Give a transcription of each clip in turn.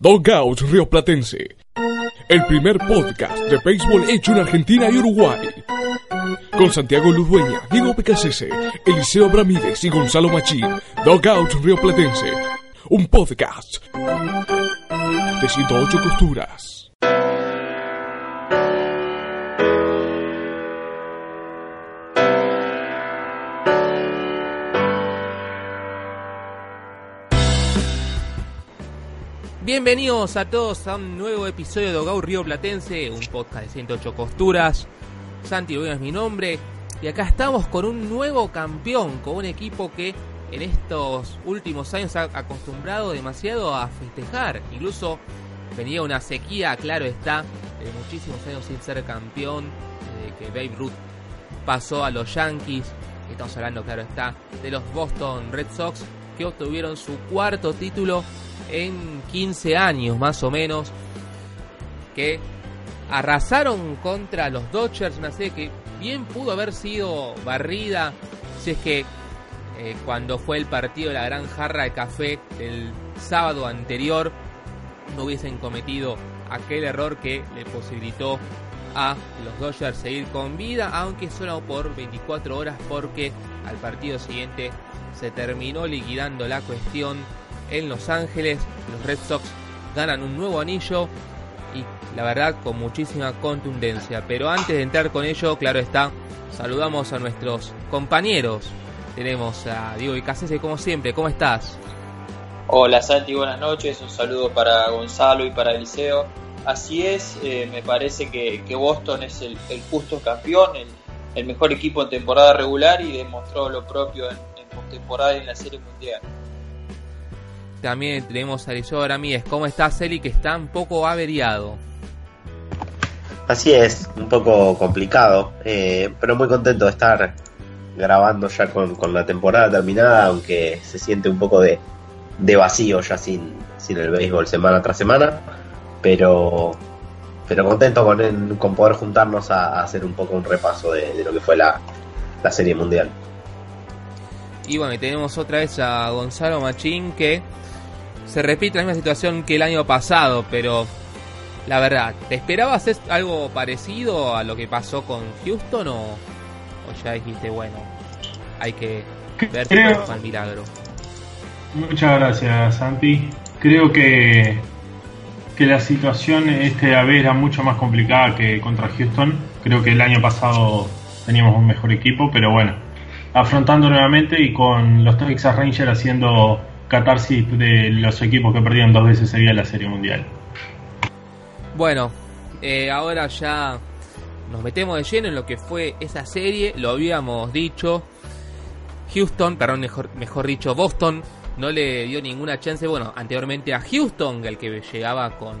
Dogout Río Platense. El primer podcast de béisbol hecho en Argentina y Uruguay. Con Santiago Ludueña, Diego Pecasese, Eliseo Abramírez y Gonzalo Machín. Dogout Río Platense. Un podcast de 108 costuras. Bienvenidos a todos a un nuevo episodio de Dogout Río Platense, un podcast de 108 costuras. Santi Ludueña es mi nombre y acá estamos con un nuevo campeón, con un equipo que en estos últimos años ha acostumbrado demasiado a festejar. Incluso venía una sequía, claro está, de muchísimos años sin ser campeón, desde que Babe Ruth pasó a los Yankees. Estamos hablando, claro está, de los Boston Red Sox que obtuvieron su cuarto título en 15 años más o menos. Que arrasaron contra los Dodgers, una serie que bien pudo haber sido barrida si es que eh, cuando fue el partido de la gran jarra de café del sábado anterior no hubiesen cometido aquel error que le posibilitó a los Dodgers seguir con vida, aunque solo por 24 horas porque al partido siguiente se terminó liquidando la cuestión en Los Ángeles. Los Red Sox ganan un nuevo anillo y la verdad con muchísima contundencia. Pero antes de entrar con ello, claro está, saludamos a nuestros compañeros. Tenemos a Diego Vicasese como siempre, ¿cómo estás? Hola Santi, buenas noches, un saludo para Gonzalo y para Eliseo. Así es, eh, me parece que, Boston es el, justo campeón, el, el, mejor equipo en temporada regular y demostró lo propio en, en postemporada y en la Serie Mundial. También tenemos a Eliseo Ramírez. ¿Cómo estás, Eli? Que está un poco averiado. Así es, un poco complicado, eh, pero muy contento de estar grabando ya con, con, la temporada terminada, aunque se siente un poco de, de vacío ya sin, sin el béisbol semana tras semana, pero, pero contento con, con poder juntarnos a, a, hacer un poco un repaso de, de lo que fue la, la Serie Mundial. Y bueno, y tenemos otra vez a Gonzalo Machín que se repite la misma situación que el año pasado, pero la verdad, ¿te esperabas algo parecido a lo que pasó con Houston o, o ya dijiste, bueno, hay que ver si el milagro? Muchas gracias, Santi. Creo que, que la situación este vez era mucho más complicada que contra Houston. Creo que el año pasado teníamos un mejor equipo, pero bueno, afrontando nuevamente y con los Texas Rangers haciendo catarsis de los equipos que perdieron dos veces seguida la Serie Mundial. Bueno, eh, ahora ya nos metemos de lleno en lo que fue esa serie, lo habíamos dicho. Houston, perdón, mejor, mejor dicho, Boston no le dio ninguna chance, bueno, anteriormente a Houston, el que llegaba con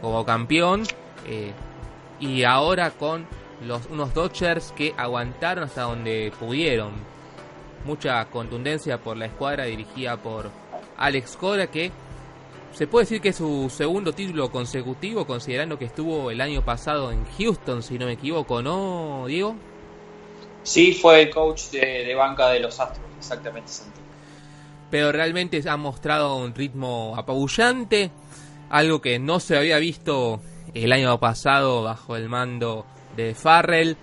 como campeón, eh, y ahora con los unos Dodgers que aguantaron hasta donde pudieron. Mucha contundencia por la escuadra dirigida por Alex Cora, que se puede decir que es su segundo título consecutivo, considerando que estuvo el año pasado en Houston, si no me equivoco, ¿no, Diego? Sí, fue el coach de, de banca de los Astros, exactamente, Santi. Pero realmente ha mostrado un ritmo apabullante, algo que no se había visto el año pasado bajo el mando de Farrell,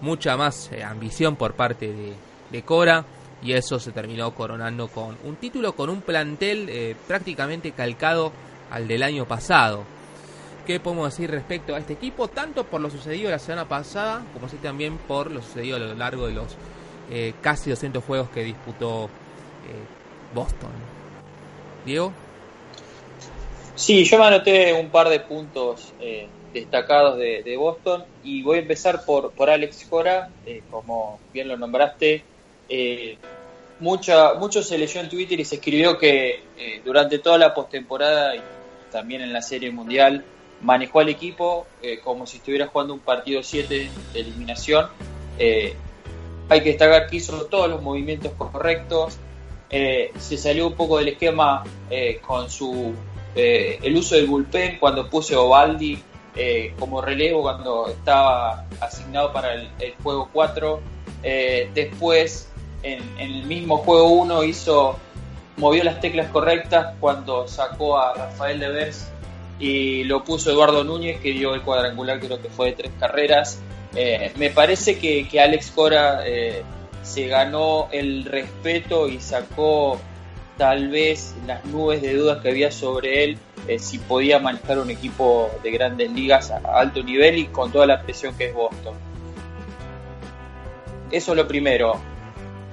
mucha más eh, ambición por parte de, de, Cora y eso se terminó coronando con un título con un plantel eh, prácticamente calcado al del año pasado. ¿Qué podemos decir respecto a este equipo? Tanto por lo sucedido la semana pasada, como así también por lo sucedido a lo largo de los eh, casi 200 juegos que disputó Boston. Diego. Sí, yo me anoté un par de puntos eh, destacados de, de, Boston y voy a empezar por, por Alex Cora, eh, como bien lo nombraste, eh, mucho se leyó en Twitter y se escribió que eh, durante toda la postemporada y también en la Serie Mundial manejó al equipo eh, como si estuviera jugando un partido 7 de eliminación. Eh, hay que destacar que hizo todos los movimientos correctos, se salió un poco del esquema con su el uso del bullpen cuando puse Ovaldi como relevo cuando estaba asignado para el, el juego 4. después en, el mismo juego 1 hizo movió las teclas correctas cuando sacó a Rafael Devers y lo puso Eduardo Núñez que dio el cuadrangular creo que fue de tres carreras. Eh, me parece que, Alex Cora eh, se ganó el respeto y sacó tal vez las nubes de dudas que había sobre él eh, si podía manejar un equipo de grandes ligas a alto nivel y con toda la presión que es Boston. Eso es lo primero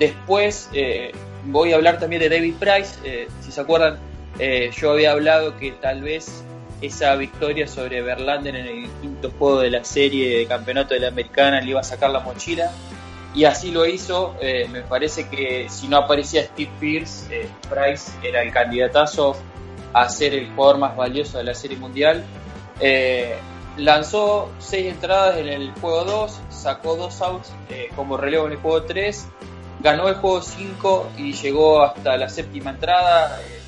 Después eh, voy a hablar también de David Price. Eh, si se acuerdan, eh, yo había hablado que tal vez esa victoria sobre Verlander en el quinto juego de la serie de campeonato de la americana le iba a sacar la mochila. Y así lo hizo. me parece que si no aparecía Steve Pierce, Price era el candidatazo a ser el jugador más valioso de la serie mundial. lanzó seis entradas en el juego 2, sacó dos outs como relevo en el juego 3 ganó el juego 5 y llegó hasta la séptima entrada, eh,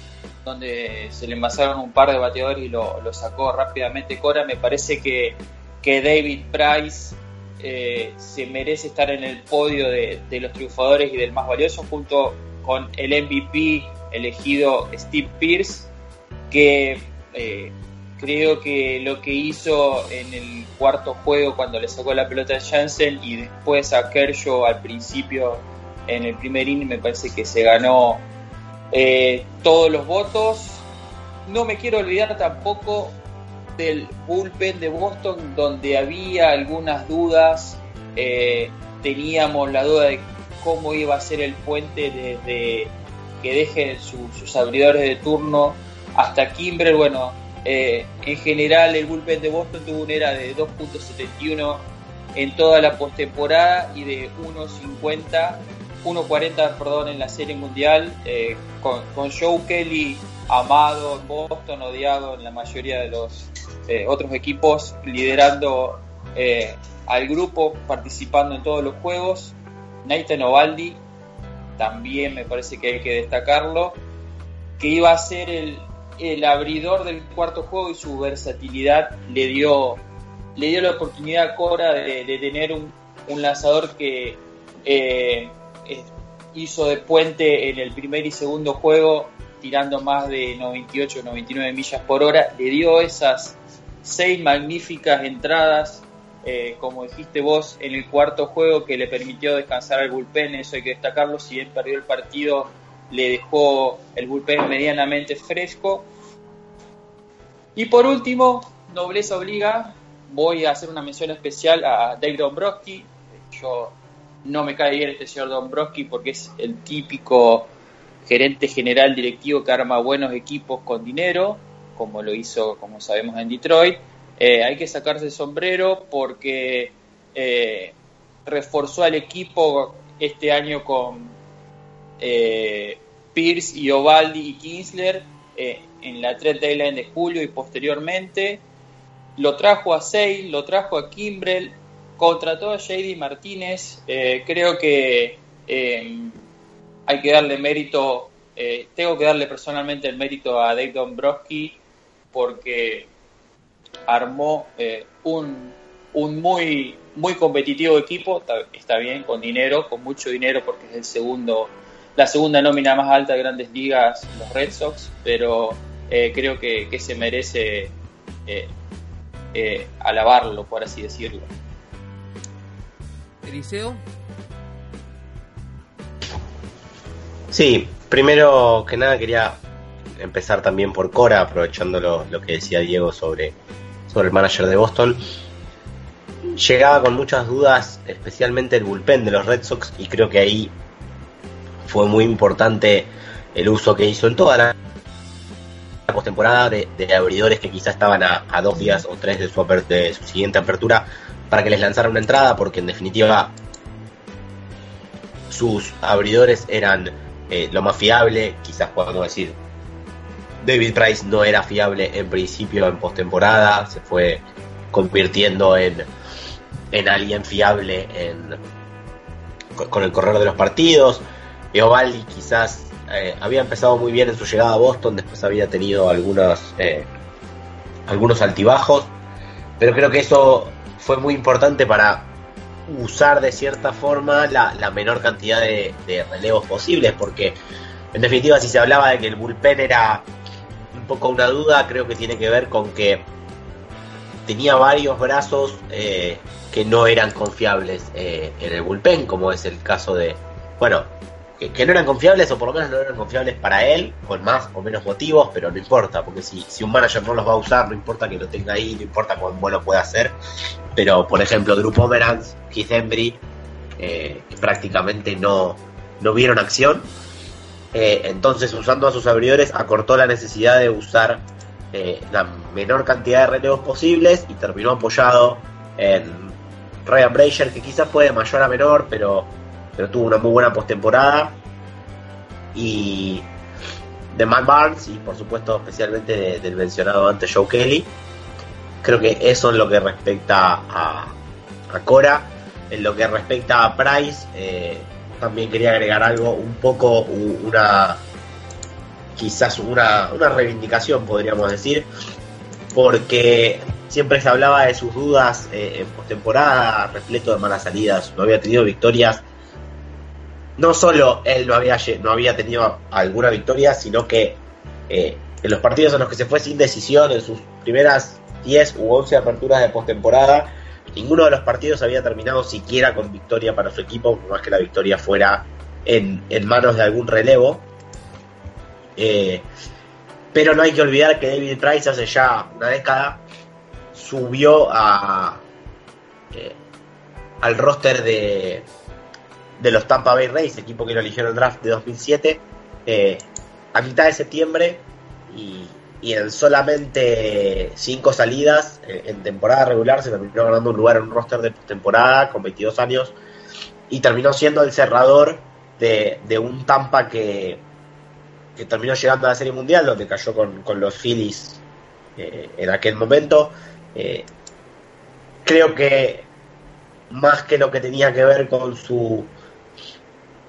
donde se le envasaron un par de bateadores y lo, sacó rápidamente Cora. Me parece que, que David Price eh, se merece estar en el podio de, los triunfadores y del más valioso, junto con el MVP elegido Steve Pierce, que eh, creo que lo que hizo en el cuarto juego cuando le sacó la pelota a Jansen y después a Kershaw al principio en el primer inning me parece que se ganó eh, todos los votos. No me quiero olvidar tampoco del bullpen de Boston donde había algunas dudas. Eh, teníamos la duda de cómo iba a ser el puente desde que dejen sus abridores de turno hasta Kimbrel. Bueno, eh, en general el bullpen de Boston tuvo una era de 2.71 en toda la postemporada y de 1.50 1.40 perdón, en la Serie Mundial, eh, con, Joe Kelly amado en Boston, odiado en la mayoría de los eh, otros equipos, liderando eh, al grupo, participando en todos los juegos. Nathan Ovaldi, también me parece que hay que destacarlo, que iba a ser el, el abridor del cuarto juego y su versatilidad le dio, le dio la oportunidad a Cora de, tener un, un lanzador que hizo de puente en el primer y segundo juego, tirando más de 98 o 99 millas por hora, le dio esas seis magníficas entradas, eh, como dijiste vos, en el cuarto juego que le permitió descansar al bullpen, eso hay que destacarlo, si él perdió el partido le dejó el bullpen medianamente fresco. Y por último, nobleza obliga, voy a hacer una mención especial a Dave Dombrowski, yo no me cae bien este señor Dombrowski porque es el típico gerente general directivo que arma buenos equipos con dinero, como lo hizo, como sabemos, en Detroit. Eh, hay que sacarse el sombrero porque eh, reforzó al equipo este año con eh, Pierce y Ovaldi y Kinsler en la trade deadline de julio y posteriormente. Lo trajo a Sale, lo trajo a Kimbrell, contrató a JD Martínez. Eh, creo que eh, hay que darle mérito, eh, tengo que darle personalmente el mérito a Dave Dombrowski porque armó un, un, muy, muy competitivo equipo, está, bien, con dinero, con mucho dinero porque es el segundo, la segunda nómina más alta de grandes ligas, los Red Sox, pero creo que, que, se merece alabarlo, por así decirlo. Eliseo. Sí, primero que nada quería empezar también por Cora, aprovechando lo, que decía Diego sobre, sobre el manager de Boston. Llegaba con muchas dudas, especialmente el bullpen de los Red Sox, y creo que ahí fue muy importante el uso que hizo en toda la postemporada de, abridores que quizá estaban a, dos días o tres de su, de su siguiente apertura para que les lanzara una entrada, porque en definitiva sus abridores eran eh, lo más fiable, quizás podamos decir. David Price no era fiable en principio en postemporada, se fue convirtiendo en, en alguien fiable con el correr de los partidos. Eovaldi quizás eh, había empezado muy bien en su llegada a Boston, después había tenido algunos, eh, algunos altibajos, pero creo que eso fue muy importante para usar de cierta forma la, menor cantidad de, relevos posibles, porque en definitiva si se hablaba de que el bullpen era un poco una duda, creo que tiene que ver con que tenía varios brazos eh, que no eran confiables en el bullpen, como es el caso de, bueno, que, no eran confiables o por lo menos no eran confiables para él, con más o menos motivos, pero no importa, porque si, si un manager no los va a usar, no importa que lo tenga ahí, no importa cuán bueno pueda hacer. Pero, por ejemplo, Drew Pomeranz, Keith Embry, eh, prácticamente no, no vieron acción. Eh, entonces, usando a sus abridores, acortó la necesidad de usar eh, la menor cantidad de relevos posibles y terminó apoyado en Ryan Brazier, que quizás fue de mayor a menor, pero pero tuvo una muy buena postemporada. Y de Matt Barnes y por supuesto especialmente del mencionado antes Joe Kelly. Creo que eso en lo que respecta a, a Cora. En lo que respecta a Price, eh, también quería agregar algo, un poco una quizás una, una reivindicación podríamos decir, porque siempre se hablaba de sus dudas eh, en postemporada, repleto de malas salidas, no había tenido victorias no solo él no había, tenido alguna victoria, sino que eh, en los partidos en los que se fue sin decisión, en sus primeras 10 u 11 aperturas de postemporada, ninguno de los partidos había terminado siquiera con victoria para su equipo, por más que la victoria fuera en, manos de algún relevo. Eh, pero no hay que olvidar que David Price hace ya una década subió a, eh, al roster de, de los Tampa Bay Rays, equipo que lo eligió en el draft de 2007, eh, a mitad de septiembre y, en solamente cinco salidas eh, en temporada regular se terminó ganando un lugar en un roster de temporada con 22 años y terminó siendo el cerrador de, un Tampa que, que, terminó llegando a la Serie Mundial, donde cayó con, los Phillies eh, en aquel momento. creo que más que lo que tenía que ver con su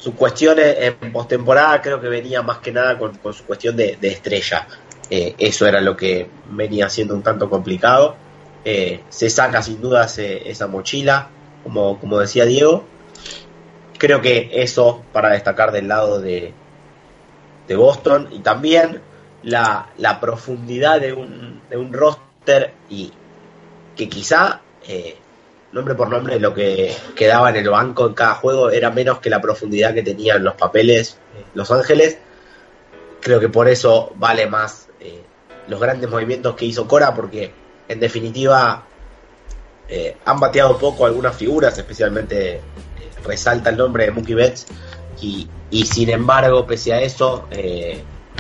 sus cuestiones en postemporada creo que venía más que nada con, su cuestión de, estrella. Eh, eso era lo que venía siendo un tanto complicado. Eh, se saca sin duda esa mochila, como, como decía Diego. Creo que eso para destacar del lado de, de Boston y también la, la profundidad de un, de un roster y que quizá eh, nombre por nombre, lo que quedaba en el banco en cada juego era menos que la profundidad que tenían los papeles eh, Los Ángeles. Creo que por eso vale más eh, los grandes movimientos que hizo Cora, porque en definitiva eh, han bateado poco algunas figuras, especialmente resalta el nombre de Mookie Betts, y, sin embargo, pese a eso,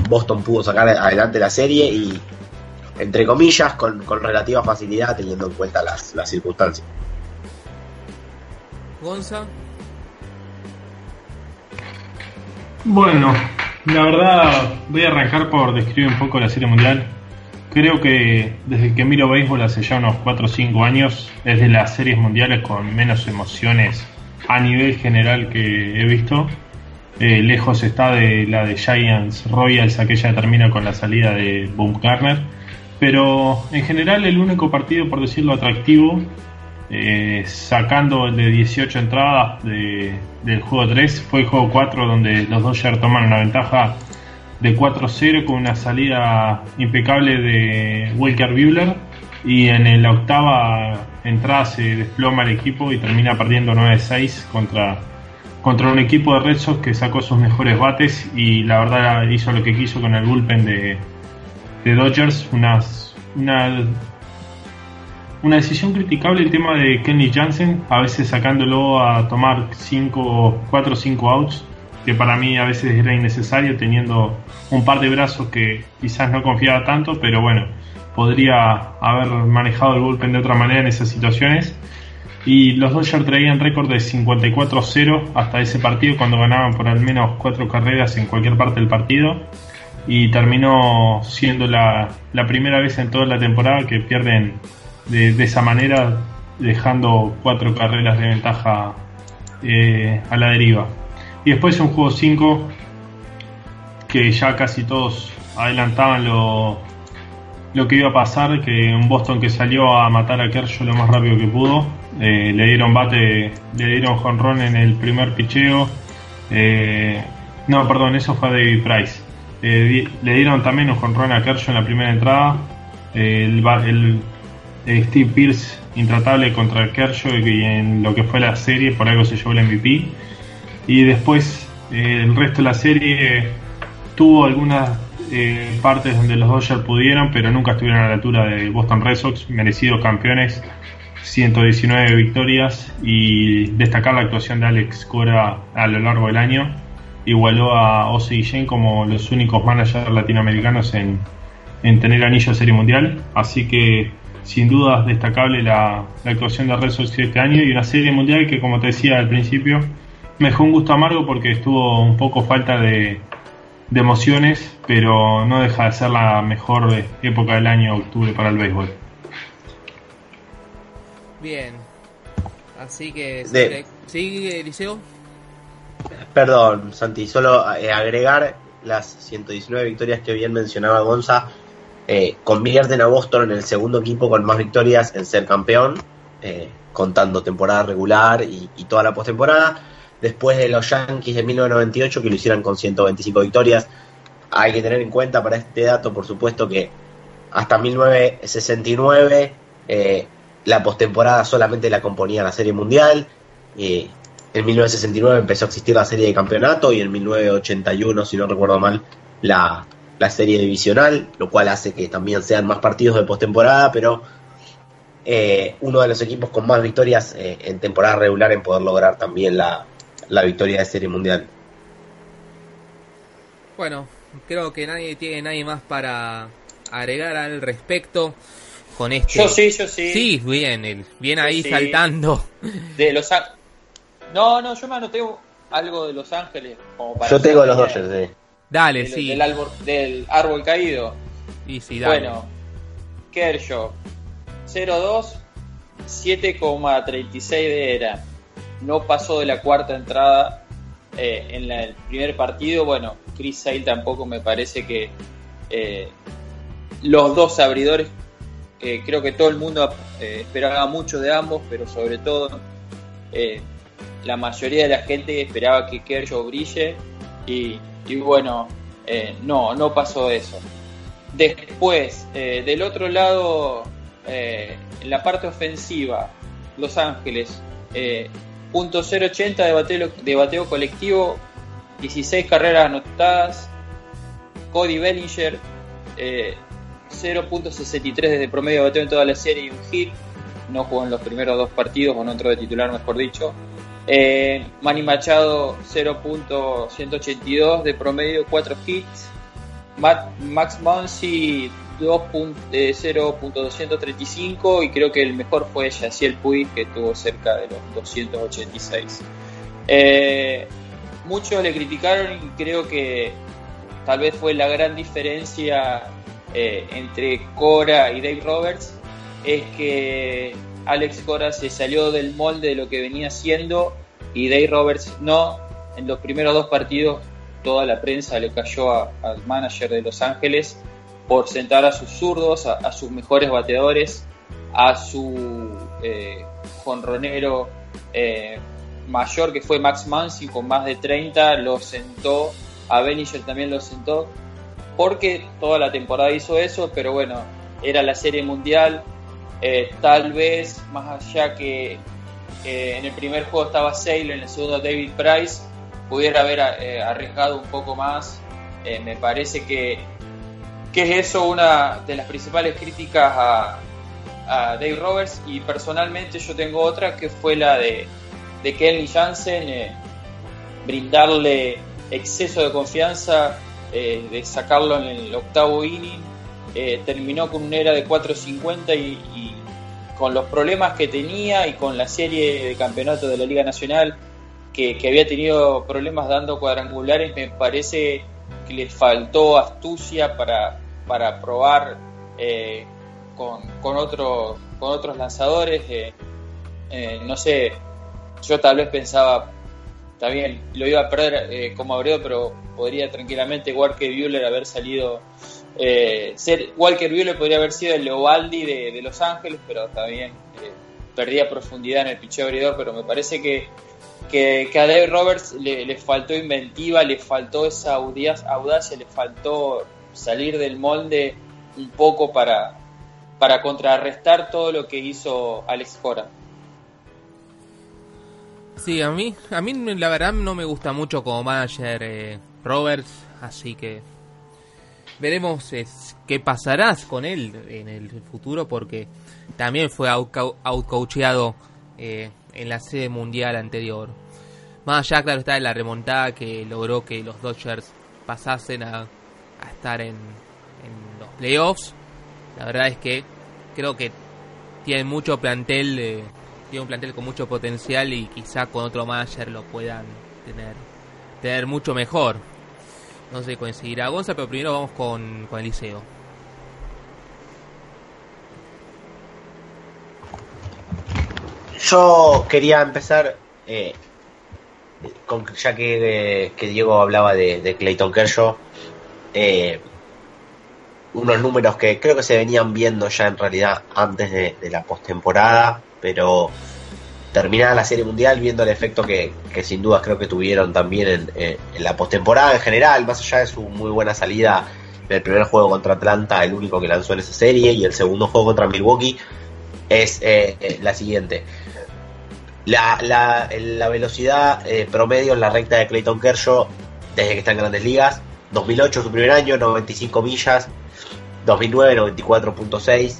Boston pudo sacar adelante la serie y, entre comillas, con, relativa facilidad, teniendo en cuenta las circunstancias. Gonza. Bueno, la verdad voy a arrancar por describir un poco la Serie Mundial. Creo que desde que miro béisbol hace ya unos 4 o 5 años es de las series mundiales con menos emociones a nivel general que he visto. Eh, lejos está de la de Giants Royals, aquella que termina con la salida de Garner. Pero en general el único partido, por decirlo atractivo, eh, sacando de 18 entradas del juego 3, fue el juego 4 donde los Dodgers tomaron la ventaja de 4-0 con una salida impecable de Wilker Buehler. Y en la octava entrada se desploma el equipo y termina perdiendo 9-6 contra, contra un equipo de Red Sox que sacó sus mejores bates y la verdad hizo lo que quiso con el bullpen de, de Dodgers, unas, una una decisión criticable el tema de Kenny Jansen, a veces sacándolo a tomar 4 o 5 outs, que para mí a veces era innecesario teniendo un par de brazos que quizás no confiaba tanto, pero bueno, podría haber manejado el bullpen de otra manera en esas situaciones. Y los Dodgers traían récord de 54-0 hasta ese partido cuando ganaban por al menos cuatro carreras en cualquier parte del partido. Y terminó siendo la, primera vez en toda la temporada que pierden de, esa manera, dejando cuatro carreras de ventaja eh, a la deriva. Y después un juego 5 que ya casi todos adelantaban lo, lo que iba a pasar, que un Boston que salió a matar a Kershaw lo más rápido que pudo, eh, le dieron bate, le dieron jonrón en el primer picheo, eh, no, perdón, eso fue a David Price, le dieron también un jonrón a Kershaw en la primera entrada, Steve Pierce intratable contra Kershaw y en lo que fue la serie, por algo se llevó el MVP, y después el resto de la serie tuvo algunas eh, partes donde los Dodgers pudieron, pero nunca estuvieron a la altura de Boston Red Sox, merecidos campeones, 119 victorias y destacar la actuación de Alex Cora a lo largo del año. Igualó a Ozzy Jane como los únicos managers latinoamericanos en, tener anillo de serie mundial, así que sin duda destacable la, la actuación de Red Sox este año y una serie mundial que como te decía al principio me dejó un gusto amargo porque estuvo un poco falta de, de emociones, pero no deja de ser la mejor época del año, octubre, para el béisbol. Bien, así que... De... ¿Sí, Eliseo? Perdón, Santi, solo eh, agregar las 119 victorias que bien mencionaba Gonza, eh, convierten a Boston en el segundo equipo con más victorias en ser campeón, eh, contando temporada regular y, toda la postemporada después de los Yankees de 1998 que lo hicieran con 125 victorias. Hay que tener en cuenta para este dato, por supuesto, que hasta 1969 eh, la postemporada solamente la componía la Serie Mundial. en 1969 empezó a existir la Serie de Campeonato y en 1981, si no recuerdo mal, la, Serie Divisional, lo cual hace que también sean más partidos de postemporada, pero eh, uno de los equipos con más victorias eh, en temporada regular en poder lograr también la, la victoria de Serie Mundial. Bueno, creo que nadie tiene nadie más para agregar al respecto con este. Yo sí, yo sí. Sí, bien, bien ahí saltando. De los No, no, yo me anoté algo de Los Ángeles. yo tengo los Dodgers, sí. Dale, sí. Del árbol, del árbol caído. Y sí, dale. Bueno, Kershaw 0-2, 7,36 de era no pasó de la cuarta entrada eh, en el primer partido. Bueno, Chris Sale tampoco me parece que eh, los dos abridores, creo que todo el mundo eh, esperaba mucho de ambos, pero sobre todo la mayoría de la gente esperaba que Kershaw brille y, y bueno, no, no pasó eso. Después, del otro lado, en la parte ofensiva, Los Ángeles .080 de bateo, de bateo colectivo, 16 carreras anotadas. Cody Bellinger, 0.63 eh, desde promedio de bateo en toda la serie y un hit. No jugó en los primeros dos partidos, o no entró de titular, mejor dicho. Eh, Manny Machado, 0.182 de promedio, 4 hits. Max Monsi, 0.235 y creo que el mejor fue Yaciel Puig que tuvo cerca de los 286. Eh, muchos le criticaron y creo que tal vez fue la gran diferencia eh, entre Cora y Dave Roberts es que Alex Cora se salió del molde de lo que venía haciendo y Dave Roberts no. En los primeros dos partidos toda la prensa le cayó al manager de Los Ángeles por sentar a sus zurdos, a, sus mejores bateadores, a su eh, jonronero eh, mayor que fue Max Mansi con más de 30, lo sentó, a Beniger también lo sentó, porque toda la temporada hizo eso, pero bueno, era la serie mundial, eh, tal vez más allá que en el primer juego estaba Sale, en el segundo David Price, pudiera haber arriesgado un poco más, me parece que que es eso una de las principales críticas a, Dave Roberts. Y personalmente yo tengo otra que fue la de, de Kelly Jansen, eh, brindarle exceso de confianza, eh, de sacarlo en el octavo inning, eh, terminó con una era de 4.50 y, con los problemas que tenía y con la serie de campeonato de la Liga Nacional que, había tenido problemas dando cuadrangulares, me parece que le faltó astucia para, para probar eh, con, con, otros con otros lanzadores. Eh, eh, no sé, yo tal vez pensaba, está bien, lo iba a perder como Abreu, pero podría tranquilamente Walker Buehler haber salido. Ser Walker Buehler podría haber sido el Leobaldi de, Los Ángeles, pero también perdía profundidad en el picheo abridor, pero me parece que que, a Dave Roberts le, faltó inventiva, le faltó esa audacia, le faltó salir del molde un poco para, para contrarrestar todo lo que hizo Alex Cora. Sí, a mí, a mí la verdad no me gusta mucho como manager eh, Roberts, así que veremos qué pasará con él en el futuro porque también fue outcoacheado eh, en la sede mundial anterior. Más allá, claro, está la remontada que logró que los Dodgers pasasen a, estar en, los playoffs. La verdad es que creo que tiene mucho plantel, eh, tiene un plantel con mucho potencial y quizá con otro manager lo puedan tener, tener mucho mejor. No sé si coincidirá Gonza, pero primero vamos con, con Eliseo. Yo quería empezar, eh, con, ya que, Diego hablaba de, Clayton Kershaw, eh, unos números que creo que se venían viendo ya en realidad antes de, la postemporada, pero terminada la Serie Mundial, viendo el efecto que, sin duda creo que tuvieron también en, la postemporada en general, más allá de su muy buena salida del primer juego contra Atlanta, el único que lanzó en esa serie, y el segundo juego contra Milwaukee, es eh, la siguiente. La, la, la velocidad eh, promedio en la recta de Clayton Kershaw desde que está en grandes ligas. 2008 su primer año, 95 millas. 2009, 94.6.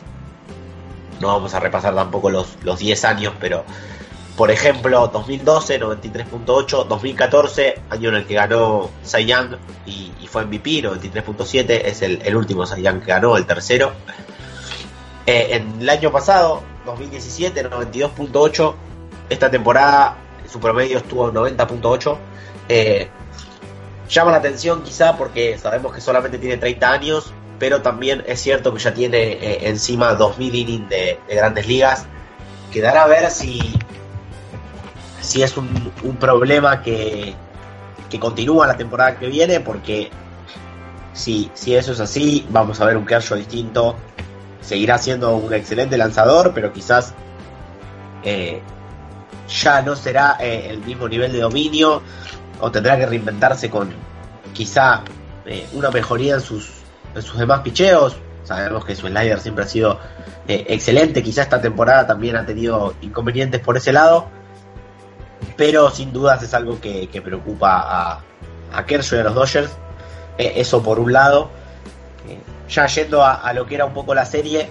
No vamos a repasar tampoco los, los 10 años, pero por ejemplo, 2012, 93.8. 2014, año en el que ganó Cy Young y, fue MVP, 93.7. Es el, último Cy Young que ganó, el tercero. Eh, en el año pasado, 2017, 92.8 esta temporada su promedio estuvo en 90.8. Eh, llama la atención quizá porque sabemos que solamente tiene 30 años, pero también es cierto que ya tiene eh, encima 2000 innings de, grandes ligas. Quedará a ver si, si es un, problema que, que, continúa la temporada que viene, porque si, si eso es así, vamos a ver un Kershaw distinto. Seguirá siendo un excelente lanzador, pero quizás eh, ya no será eh, el mismo nivel de dominio o tendrá que reinventarse con quizá eh, una mejoría en sus, en sus demás picheos. Sabemos que su slider siempre ha sido excelente, quizá esta temporada también ha tenido inconvenientes por ese lado, pero sin dudas es algo que, preocupa a, a Kershaw y a los Dodgers. eso por un lado. ya yendo a, a lo que era un poco la serie,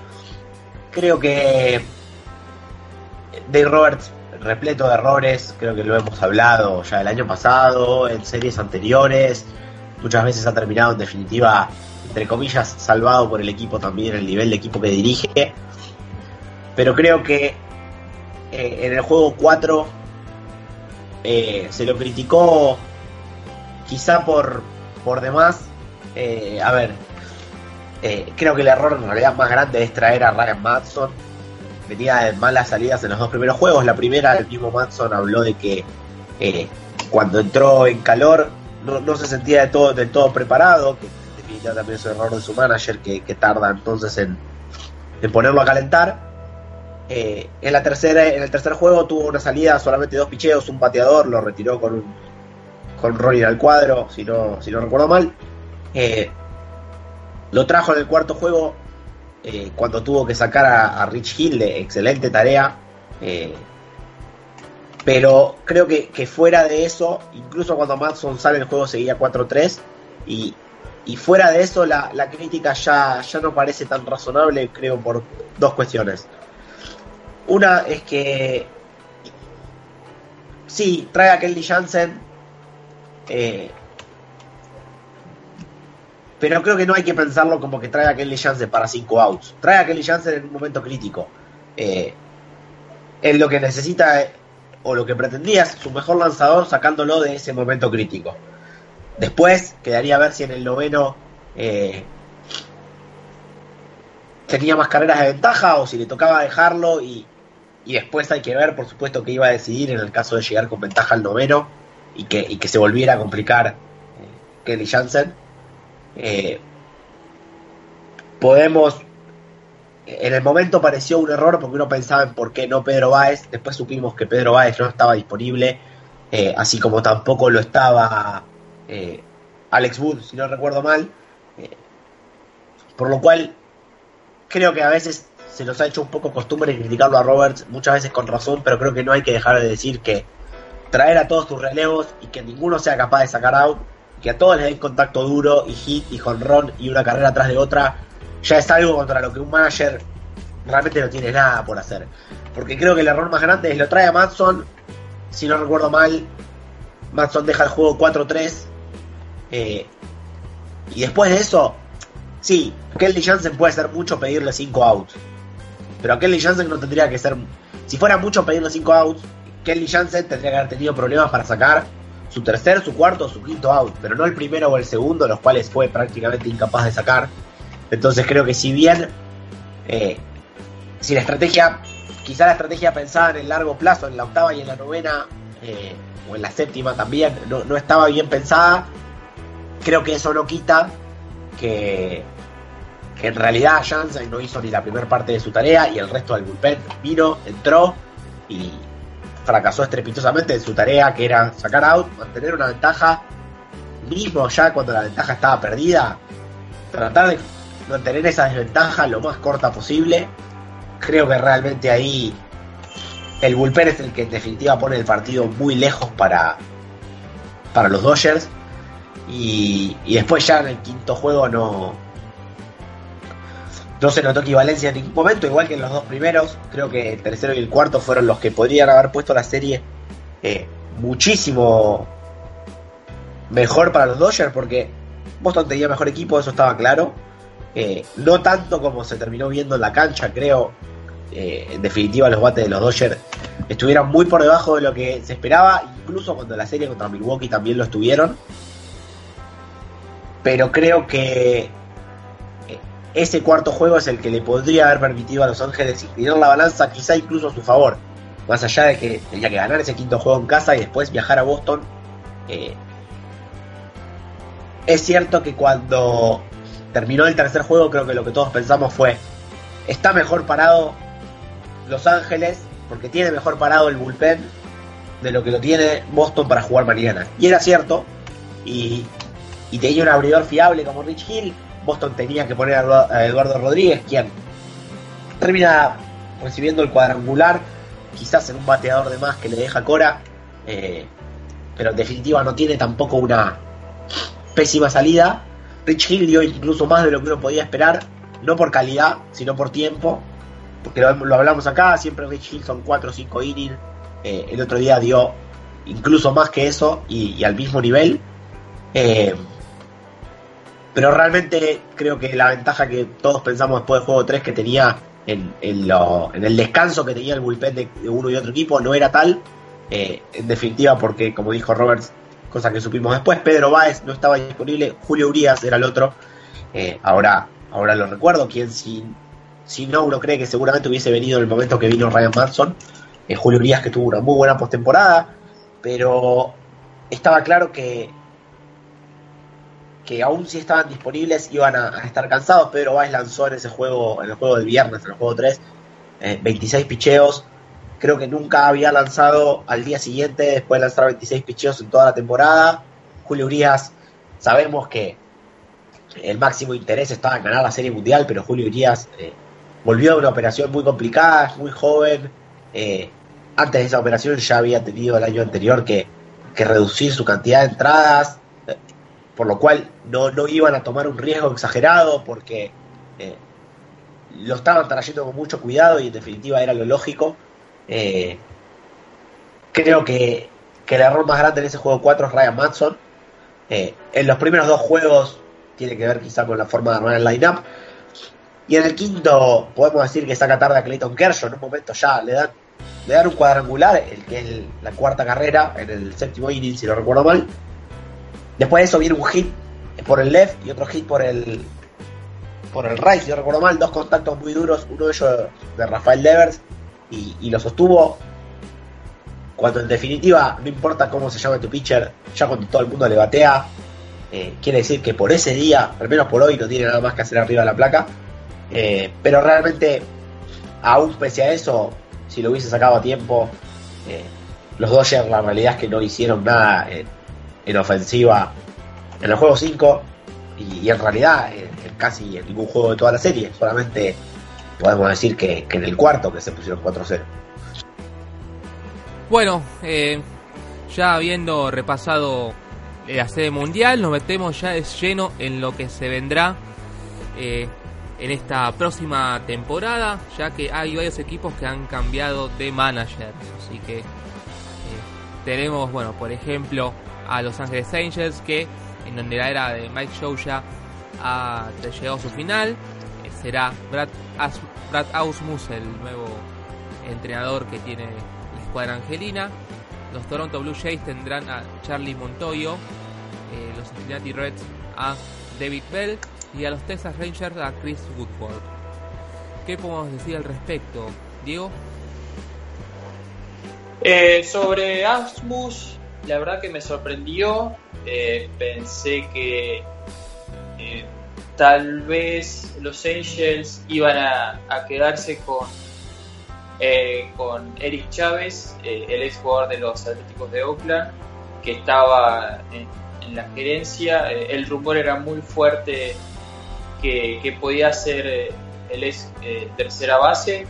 creo que Dave Roberts repleto de errores, creo que lo hemos hablado ya el año pasado, en series anteriores, muchas veces ha terminado en definitiva, entre comillas, salvado por el equipo también, el nivel de equipo que dirige, pero creo que eh, en el juego 4 eh, se lo criticó quizá por, por demás, eh, a ver, creo que el error en realidad más grande es traer a Ryan Matson venía malas salidas en los dos primeros juegos. La primera, el mismo Matson habló de que eh, cuando entró en calor no, se sentía de todo, del todo preparado, que definitivamente también es un error de su manager que, tarda entonces en, ponerlo a calentar. Eh, en la tercera, en el tercer juego tuvo una salida solamente dos picheos, un pateador, lo retiró con un con Ronnie al cuadro, si no, si no recuerdo mal. Eh, lo trajo en el cuarto juego eh, cuando tuvo que sacar a, Rich Hill, de excelente tarea. Pero creo que, fuera de eso, incluso cuando Matson sale el juego seguía 4-3 y, fuera de eso la, crítica ya, ya no parece tan razonable, creo, por dos cuestiones. Una es que sí, trae a Kelly Jansen, eh, pero creo que no hay que pensarlo como que trae a Kelly Jansen para 5 outs. Trae a Kelly Jansen en un momento crítico. eh, es lo que necesita o lo que pretendía es su mejor lanzador sacándolo de ese momento crítico. Después quedaría a ver si en el noveno eh, tenía más carreras de ventaja o si le tocaba dejarlo y, y, después hay que ver por supuesto que iba a decidir en el caso de llegar con ventaja al noveno y que, y que se volviera a complicar eh, Kelly Jansen. Eh, podemos en el momento pareció un error porque uno pensaba en por qué no Pedro Báez, después supimos que Pedro Báez no estaba disponible, eh, así como tampoco lo estaba eh, Alex Wood, si no recuerdo mal, por lo cual creo que a veces se nos ha hecho un poco costumbre criticarlo a Roberts, muchas veces con razón, pero creo que no hay que dejar de decir que traer a todos tus relevos y que ninguno sea capaz de sacar out, que a todos les den contacto duro y hit y jonrón y una carrera atrás de otra, ya es algo contra lo que un manager realmente no tiene nada por hacer. Porque creo que el error más grande es lo trae a Matson, si no recuerdo mal, Matson deja el juego 4-3. Eh, y después de eso, sí, Kelly Jansen puede ser mucho pedirle 5 outs. Pero a Kelly Jansen no tendría que ser. Si fuera mucho pedirle 5 outs, Kelly Jansen tendría que haber tenido problemas para sacar su tercer, su cuarto su quinto out. Pero no el primero o el segundo, los cuales fue prácticamente incapaz de sacar. Entonces creo que si bien, eh, si la estrategia, quizá la estrategia pensada en el largo plazo, en la octava y en la novena, eh, o en la séptima también, no, no, estaba bien pensada, creo que eso no quita que, que en realidad Jansen no hizo ni la primera parte de su tarea y el resto del bullpen vino, entró y fracasó estrepitosamente en su tarea que era sacar out, mantener una ventaja, mismo ya cuando la ventaja estaba perdida, tratar de mantener esa desventaja lo más corta posible. Creo que realmente ahí el bullpen es el que en definitiva pone el partido muy lejos para, para los Dodgers. Y, y después ya en el quinto juego no, no se notó equivalencia en ningún momento, igual que en los dos primeros. Creo que el tercero y el cuarto fueron los que podrían haber puesto la serie eh, muchísimo mejor para los Dodgers, porque Boston tenía mejor equipo, eso estaba claro. Eh, no tanto como se terminó viendo en la cancha, creo. Eh, en definitiva, los bates de los Dodgers estuvieron muy por debajo de lo que se esperaba, incluso cuando la serie contra Milwaukee también lo estuvieron. Pero creo que ese cuarto juego es el que le podría haber permitido a Los Ángeles inclinar la balanza, quizá incluso a su favor. Más allá de que tenía que ganar ese quinto juego en casa y después viajar a Boston. Eh, es cierto que cuando terminó el tercer juego, creo que lo que todos pensamos fue: está mejor parado Los Ángeles, porque tiene mejor parado el bullpen de lo que lo tiene Boston para jugar mañana. Y era cierto, y, y tenía un abridor fiable como Rich Hill. Boston tenía que poner a Eduardo Rodríguez, quien termina recibiendo el cuadrangular, quizás en un bateador de más que le deja Cora, eh, pero en definitiva no tiene tampoco una pésima salida. Rich Hill dio incluso más de lo que uno podía esperar, no por calidad, sino por tiempo, porque lo, lo hablamos acá, siempre Rich Hill son 4 o 5 innings, eh, el otro día dio incluso más que eso y, al mismo nivel. Eh, pero realmente creo que la ventaja que todos pensamos después del juego 3 que tenía en, lo, en el descanso que tenía el bullpen de, de, uno y otro equipo no era tal. Eh, en definitiva, porque como dijo Roberts, cosa que supimos después, Pedro Báez no estaba disponible, Julio Urias era el otro. Eh, ahora, ahora lo recuerdo, quien si, si no uno cree que seguramente hubiese venido en el momento que vino Ryan Manson. Eh, Julio Urias que tuvo una muy buena postemporada, pero estaba claro que que aún si estaban disponibles iban a, estar cansados. Pedro Báez lanzó en ese juego, en el juego del viernes, en el juego 3, eh, 26 picheos. Creo que nunca había lanzado al día siguiente, después de lanzar 26 picheos en toda la temporada. Julio Urias, sabemos que el máximo interés estaba en ganar la Serie Mundial, pero Julio Urias eh, volvió a una operación muy complicada, muy joven. Eh, antes de esa operación ya había tenido el año anterior que, que reducir su cantidad de entradas, por lo cual no, no, iban a tomar un riesgo exagerado porque eh, lo estaban trayendo con mucho cuidado y en definitiva era lo lógico. Eh, creo que, que, el error más grande en ese juego 4 es Ryan Matson. Eh, en los primeros dos juegos tiene que ver quizá con la forma de armar el line-up. Y en el quinto podemos decir que saca tarde a Clayton Kershaw, en un momento ya le dan, le dan un cuadrangular, el que es la cuarta carrera, en el séptimo inning, si no recuerdo mal. Después de eso viene un hit por el left y otro hit por el por el right, si no recuerdo mal, dos contactos muy duros, uno de ellos de Rafael Devers y, y lo sostuvo cuando en definitiva no importa cómo se llama tu pitcher, ya cuando todo el mundo le batea, eh, quiere decir que por ese día, al menos por hoy, no tiene nada más que hacer arriba de la placa. Eh, pero realmente, aún pese a eso, si lo hubiese sacado a tiempo, eh, los Dodgers la realidad es que no hicieron nada en, ofensiva en el juego 5 y, en realidad en, casi en ningún juego de toda la serie, solamente podemos decir que, en el cuarto que se pusieron 4-0. Bueno, eh, ya habiendo repasado la sede mundial, nos metemos ya de lleno en lo que se vendrá eh, en esta próxima temporada, ya que hay varios equipos que han cambiado de managers. Así que eh, tenemos, bueno, por ejemplo, a Los Ángeles Angels, que en donde la era de Mike Show ya ha llegado a su final. será Brad, Brad Ausmus el nuevo entrenador que tiene escuadra angelina. Los Toronto Blue Jays tendrán a Charlie Montoyo, eh, los Cincinnati Reds a David Bell y a los Texas Rangers a Chris Woodward. ¿Qué podemos decir al respecto, Diego? Eh, sobre Asmus, la verdad que me sorprendió. Eh, pensé que tal vez los Angels iban a quedarse con eh, con Eric Chávez, eh, el ex jugador de los Atléticos de Oakland, que estaba en, la gerencia. Eh, el rumor era muy fuerte que, podía ser el ex tercera base,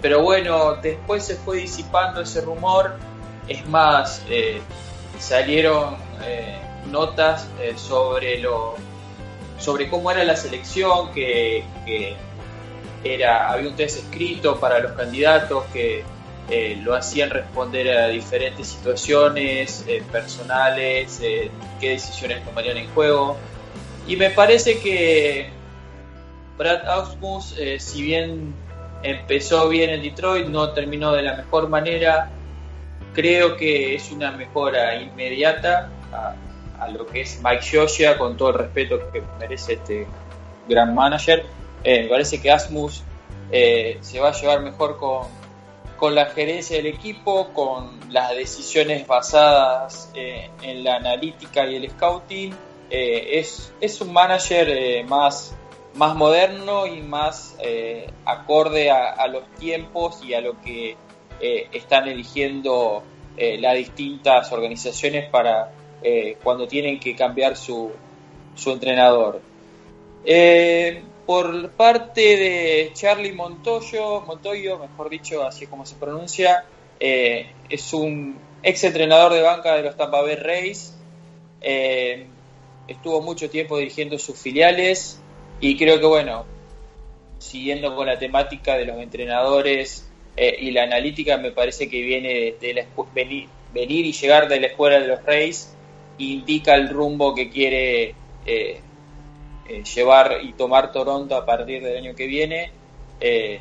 pero bueno, después se fue disipando ese rumor. Es más, salieron notas sobre lo sobre cómo era la selección que era, había un test escrito para los candidatos que eh, lo hacían responder a diferentes situaciones eh, personales, eh, qué decisiones tomarían en juego. Y me parece que Brad Ausmus, si bien empezó bien en Detroit, no terminó de la mejor manera. Creo que es una mejora inmediata a, lo que es Mike Joshua, con todo el respeto que merece este gran manager eh, me parece que Asmus eh, se va a llevar mejor con, con, la gerencia del equipo, con las decisiones basadas eh, en la analítica y el scouting. Es, es, un manager más, más moderno y más acorde a, los tiempos y a lo que están eligiendo las distintas organizaciones para cuando tienen que cambiar su, entrenador. Eh, por parte de Charlie Montoyo, Montoyo, mejor dicho, así como se pronuncia, eh, es un ex entrenador de banca de los Tampa Bay Rays. Eh, estuvo mucho tiempo dirigiendo sus filiales y creo que, bueno, siguiendo con la temática de los entrenadores eh, y la analítica, me parece que viene de, la, venir, venir, y llegar de la escuela de los Rays indica el rumbo que quiere eh, llevar y tomar Toronto a partir del año que viene, eh,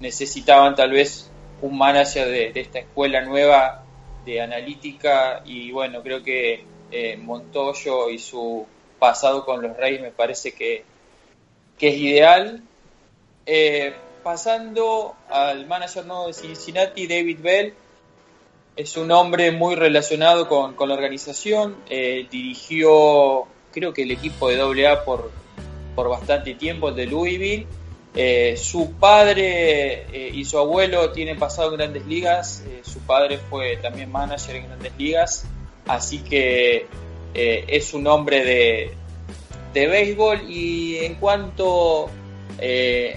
necesitaban tal vez un manager de, esta escuela nueva de analítica y bueno, creo que eh, Montoyo y su pasado con los Reyes me parece que, que es ideal. Pasando al manager nuevo de Cincinnati, David Bell, es un hombre muy relacionado con, la organización, dirigió creo que el equipo de AA por, bastante tiempo, el de Louisville. Eh, su padre eh, y su abuelo tienen pasado en grandes ligas, eh, su padre fue también manager en grandes ligas, así que es un hombre de, de béisbol y en cuanto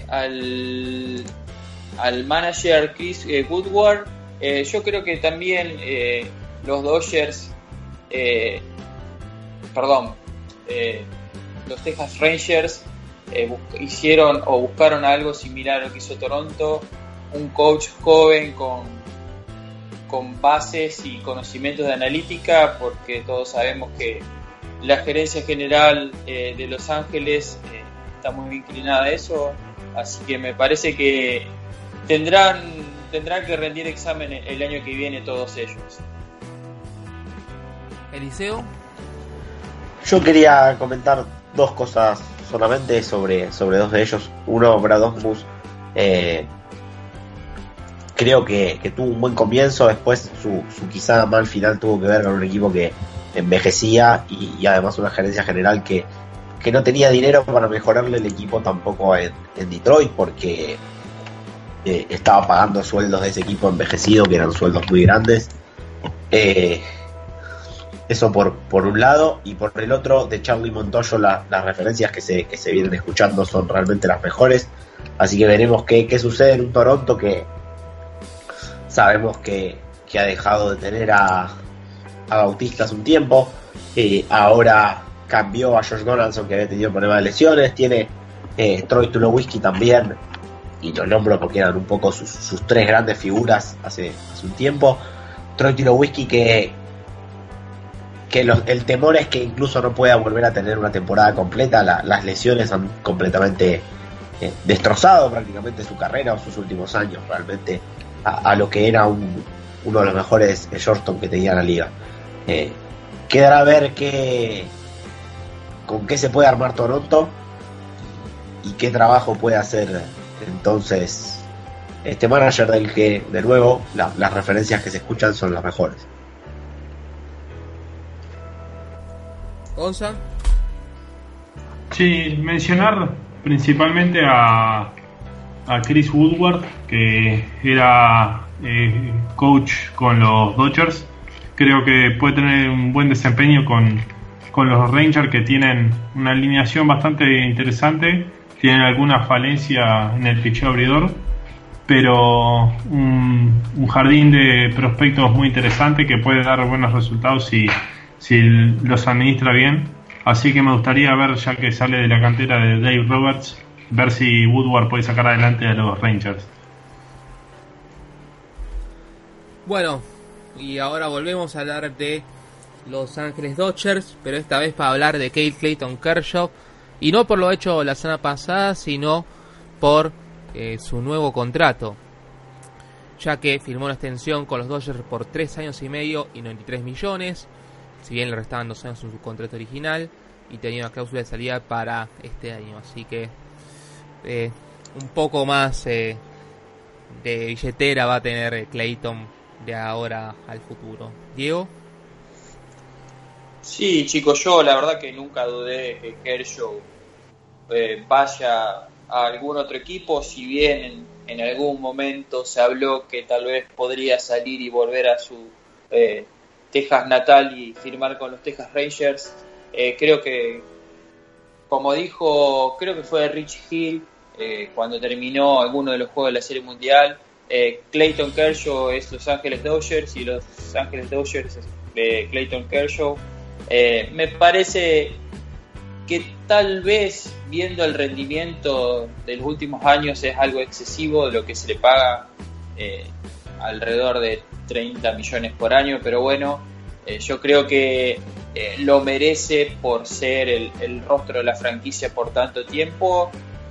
al, al manager Chris Woodward, yo creo que también los Dodgers, perdón, eh, los Texas Rangers eh, hicieron o buscaron algo similar a lo que hizo Toronto, un coach joven con, con bases y conocimientos de analítica, porque todos sabemos que la gerencia general eh, de Los Ángeles está muy inclinada a eso, así que me parece que tendrán, tendrán que rendir examen el año que viene todos ellos. Eliseo. Yo quería comentar dos cosas solamente sobre, sobre dos de ellos. Uno, Brad Osmus, eh, creo que, tuvo un buen comienzo, después su, su, quizá mal final tuvo que ver con un equipo que envejecía y, además una gerencia general que, que, no tenía dinero para mejorarle el equipo tampoco en, Detroit porque eh, estaba pagando sueldos de ese equipo envejecido que eran sueldos muy grandes. Eh, eso por, por un lado, y por el otro, de Charlie Montoyo, las referencias que se, que se vienen escuchando son realmente las mejores. Así que veremos qué, qué sucede en un Toronto que sabemos que, que ha dejado de tener a, a Bautistas un tiempo. y ahora cambió a George Donaldson, que había tenido problemas de lesiones. Tiene eh, Troy Tulowitzki también, y lo nombro porque eran un poco sus, tres grandes figuras hace, un tiempo. Troy Tulowitzki que que el temor es que incluso no pueda volver a tener una temporada completa. las lesiones han completamente eh, destrozado prácticamente su carrera o sus últimos años, realmente, a, lo que era uno de los mejores Shortstop que tenía la liga. Eh, quedará a ver qué, con qué se puede armar Toronto y qué trabajo puede hacer entonces este manager del que, de nuevo, las referencias que se escuchan son las mejores. Gonza. Sí, mencionar principalmente a, a Chris Woodward, que era eh, coach con los Dodgers. Creo que puede tener un buen desempeño con, con los Rangers, que tienen una alineación bastante interesante. Tienen alguna falencia en el picheo abridor, pero un, un, jardín de prospectos muy interesante que puede dar buenos resultados si si los administra bien. Así que me gustaría ver, ya que sale de la cantera de Dave Roberts, ver si Woodward puede sacar adelante a los Rangers. Bueno, y ahora volvemos a hablar de Los Ángeles Dodgers, pero esta vez para hablar de Kate Clayton Kershaw. Y no por lo hecho la semana pasada, sino por eh, su nuevo contrato. Ya que firmó una extensión con los Dodgers por 3 años y medio y 93 millones si bien le restaban dos años en su contrato original y tenía una cláusula de salida para este año. Así que eh, un poco más eh, de billetera va a tener Clayton de ahora al futuro. Diego. Sí, chicos, yo la verdad que nunca dudé que Kershaw eh, vaya a algún otro equipo, si bien en, algún momento se habló que tal vez podría salir y volver a su Texas natal y firmar con los Texas Rangers. Eh, creo que, como dijo, creo que fue Rich Hill eh, cuando terminó alguno de los juegos de la Serie Mundial, eh, Clayton Kershaw es Los Ángeles Dodgers y Los Ángeles Dodgers es Clayton Kershaw. Me parece que tal vez viendo el rendimiento de los últimos años es algo excesivo de lo que se le paga alrededor de 30 millones por año, pero bueno, eh, yo creo que eh, lo merece por ser el, rostro de la franquicia por tanto tiempo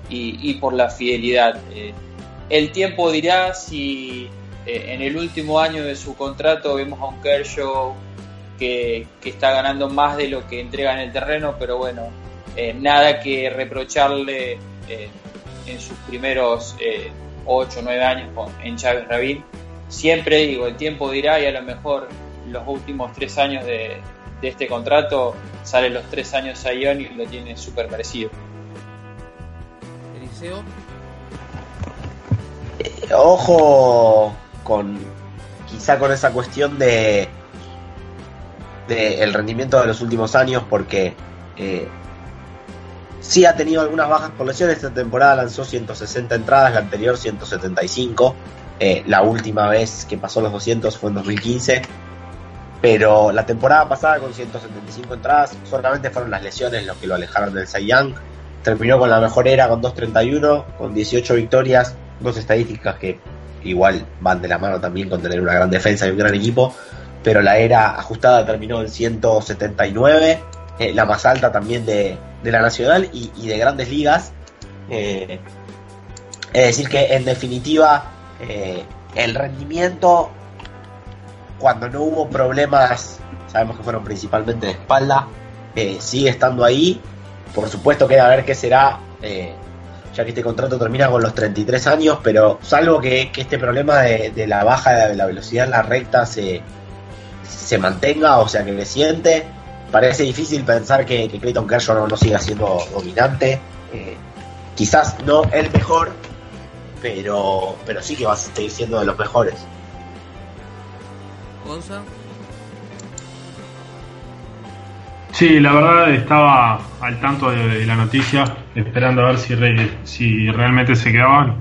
y, por la fidelidad. Eh, el tiempo dirá si en el último año de su contrato vemos a un Kershaw que, que, está ganando más de lo que entrega en el terreno, pero bueno, nada que reprocharle en sus primeros 8 o 9 años con, en Chávez Rabín siempre digo, el tiempo dirá y a lo mejor los últimos tres años de, este contrato sale los tres años a Ion y lo tiene súper parecido. Eliseo. Eh, ojo con quizá con esa cuestión de, de el rendimiento de los últimos años porque eh, sí ha tenido algunas bajas por lesiones esta temporada lanzó 160 entradas la anterior 175 eh, la última vez que pasó los 200 fue en 2015. Pero la temporada pasada con 175 entradas solamente fueron las lesiones los que lo alejaron del Cy. Terminó con la mejor era con 2.31, con 18 victorias, dos estadísticas que igual van de la mano también con tener una gran defensa y un gran equipo. Pero la era ajustada terminó en 179, eh, la más alta también de, la Nacional y, de grandes ligas. Eh, es decir, que en definitiva eh, el rendimiento, cuando no hubo problemas, sabemos que fueron principalmente de espalda, sigue estando ahí. Por supuesto queda a ver qué será, ya que este contrato termina con los 33 años, pero salvo que, este problema de, la baja de la velocidad en la recta se, se mantenga, o sea que le siente, parece difícil pensar que, Clayton Kershaw no, siga siendo dominante. quizás no el mejor, pero, pero sí que va a seguir siendo de los mejores. Gonza. Sí, la verdad estaba al tanto de, la noticia, esperando a ver si, si realmente se quedaban.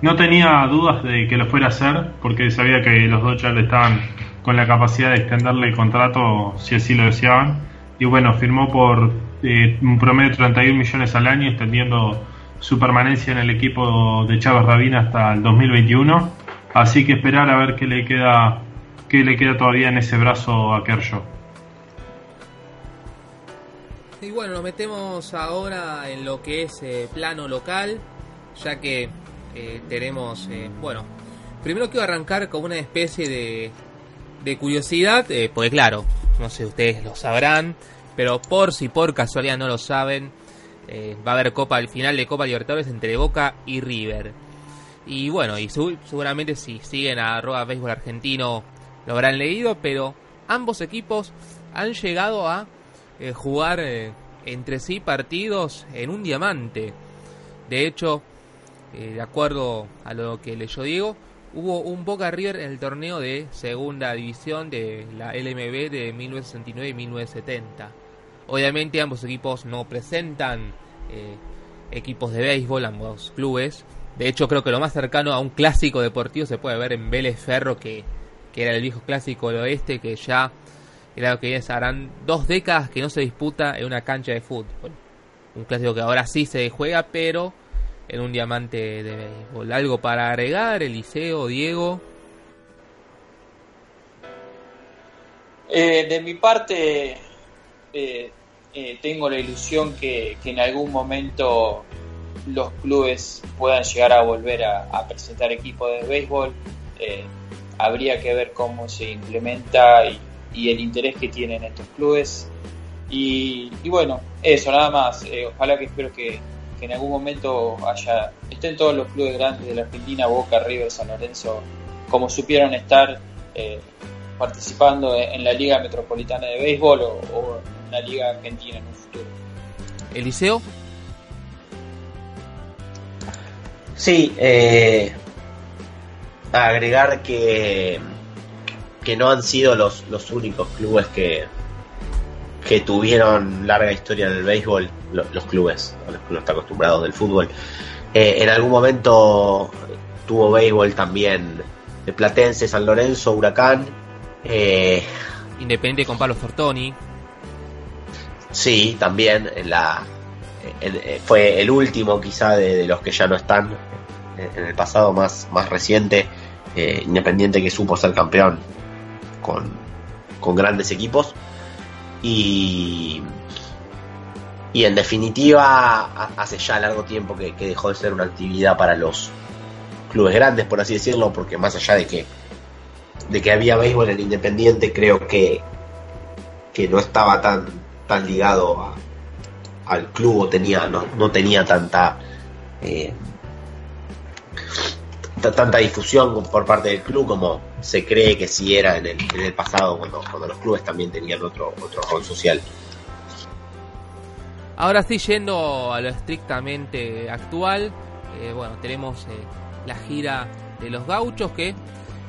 No tenía dudas de que lo fuera a hacer, porque sabía que los Dodgers estaban con la capacidad de extenderle el contrato si así lo deseaban. Y bueno, firmó por eh, un promedio de 31 millones al año, extendiendo su permanencia en el equipo de Chávez Rabina hasta el 2021. Así que esperar a ver qué le queda, qué le queda todavía en ese brazo a Kershaw. Y bueno, nos metemos ahora en lo que es eh, plano local, ya que eh, tenemos, bueno, primero quiero arrancar con una especie de, de curiosidad, porque claro, no sé, ustedes lo sabrán, pero por si por casualidad no lo saben, eh, va a haber Copa, al final de Copa Libertadores entre Boca y River. Y bueno, y seguramente si siguen a arroba béisbol argentino lo habrán leído, pero ambos equipos han llegado a eh, jugar eh, entre sí partidos en un diamante. De hecho, de acuerdo a lo que leyó Diego, hubo un Boca River en el torneo de segunda división de la LMB de 1969 y 1970. Obviamente ambos equipos no presentan eh, equipos de béisbol, ambos clubes. De hecho creo que lo más cercano a un clásico deportivo se puede ver en Vélez Ferro, que, era el viejo clásico del oeste, que ya era lo que es, harán dos décadas que no se disputa en una cancha de fútbol. Un clásico que ahora sí se juega, pero en un diamante de béisbol. ¿Algo para agregar, Eliseo, Diego? Eh, de mi parte, eh, eh, tengo la ilusión que, en algún momento los clubes puedan llegar a volver a, presentar equipos de béisbol. Eh, habría que ver cómo se implementa y, el interés que tienen estos clubes. Y, bueno, eso, nada más. Ojalá que espero que, en algún momento haya estén todos los clubes grandes de la Argentina, Boca, River, San Lorenzo, como supieron estar participando en la Liga Metropolitana de Béisbol o la Liga Argentina en un futuro. ¿Eliseo? Sí, eh, agregar que, que no han sido los, los únicos clubes que, que tuvieron larga historia en el béisbol, los, clubes, los que uno está acostumbrados del fútbol. Eh, en algún momento tuvo béisbol también de Platense, San Lorenzo, Huracán. Eh, Independiente con Pablo Fortoni. Sí, también la, eh, fue el último quizá de, los que ya no están en el pasado más, más reciente, eh, Independiente que supo ser campeón con, con grandes equipos. Y, y en definitiva, hace ya largo tiempo que, dejó de ser una actividad para los clubes grandes, por así decirlo, porque más allá de que, de que había béisbol en Independiente, creo que, que no estaba tan tan ligado al club o tenía, no, tenía tanta eh, tanta difusión por parte del club como se cree que sí era en el, en el pasado cuando, cuando los clubes también tenían otro, otro rol social. Ahora sí, yendo a lo estrictamente actual, eh, bueno, tenemos eh, la gira de los gauchos que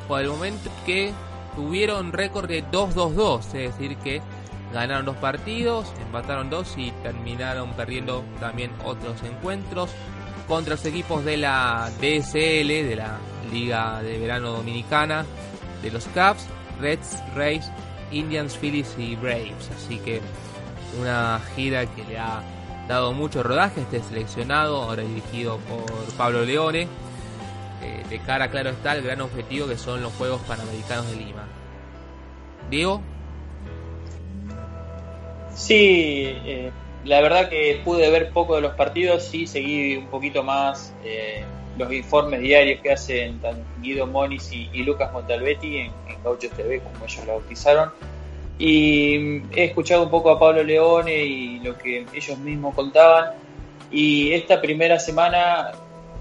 por el momento que tuvieron récord de 2-2-2, es decir que ganaron dos partidos, empataron dos y terminaron perdiendo también otros encuentros contra los equipos de la DSL, de la Liga de Verano Dominicana, de los Caps, Reds, Rays, Indians, Phillies y Braves. Así que una gira que le ha dado mucho rodaje este seleccionado, ahora dirigido por Pablo Leone. Eh, de cara, claro está, el gran objetivo que son los Juegos Panamericanos de Lima. Diego. Sí, eh, la verdad que pude ver poco de los partidos, sí seguí un poquito más eh, los informes diarios que hacen Guido Moniz y, Lucas Montalbetti en, en Gauchos TV, como ellos lo bautizaron. Y he escuchado un poco a Pablo Leone y lo que ellos mismos contaban. Y esta primera semana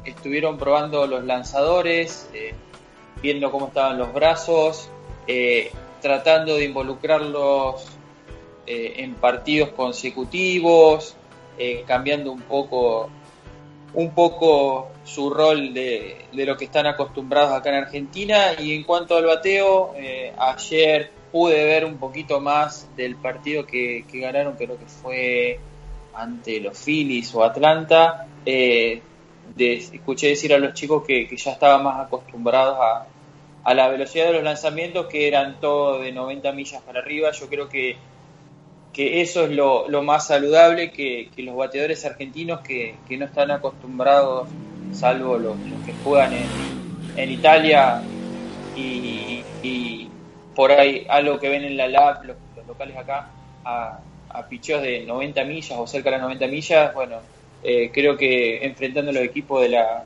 estuvieron probando los lanzadores, eh, viendo cómo estaban los brazos, eh, tratando de involucrarlos eh, en partidos consecutivos, cambiando un poco, un poco su rol de, de, lo que están acostumbrados acá en Argentina. Y en cuanto al bateo, ayer pude ver un poquito más del partido que, ganaron, creo que fue ante los Phillies o Atlanta. Eh, escuché decir a los chicos que, ya estaban más acostumbrados a, la velocidad de los lanzamientos, que eran todo de 90 millas para arriba. Yo creo que, que eso es lo, más saludable que, los bateadores argentinos que, no están acostumbrados, salvo los, que juegan en, Italia y por ahí algo que ven en la lab, los, locales acá, a, a picheos de 90 millas o cerca de las 90 millas, bueno, eh, creo que enfrentando los equipos de la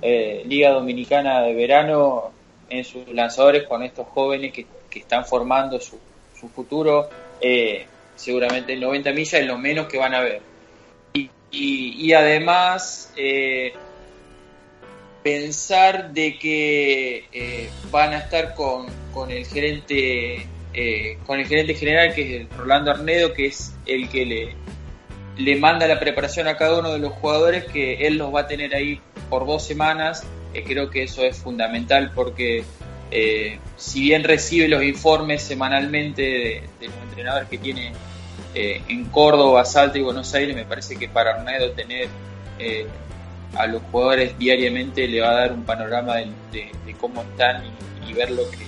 eh, Liga Dominicana de verano en sus lanzadores con estos jóvenes que, están formando su, su futuro, eh, seguramente 90 millas es lo menos que van a ver. Y, y, además, pensar de que van a estar con con el gerente eh, con el gerente general que es Rolando Arnedo que es el que le, le manda la preparación a cada uno de los jugadores que él los va a tener ahí por dos semanas. Eh, creo que eso es fundamental porque eh, si bien recibe los informes semanalmente de, los entrenadores que tiene en Córdoba, Salta y Buenos Aires me parece que para Arnedo tener a los jugadores diariamente le va a dar un panorama de, cómo están y ver lo que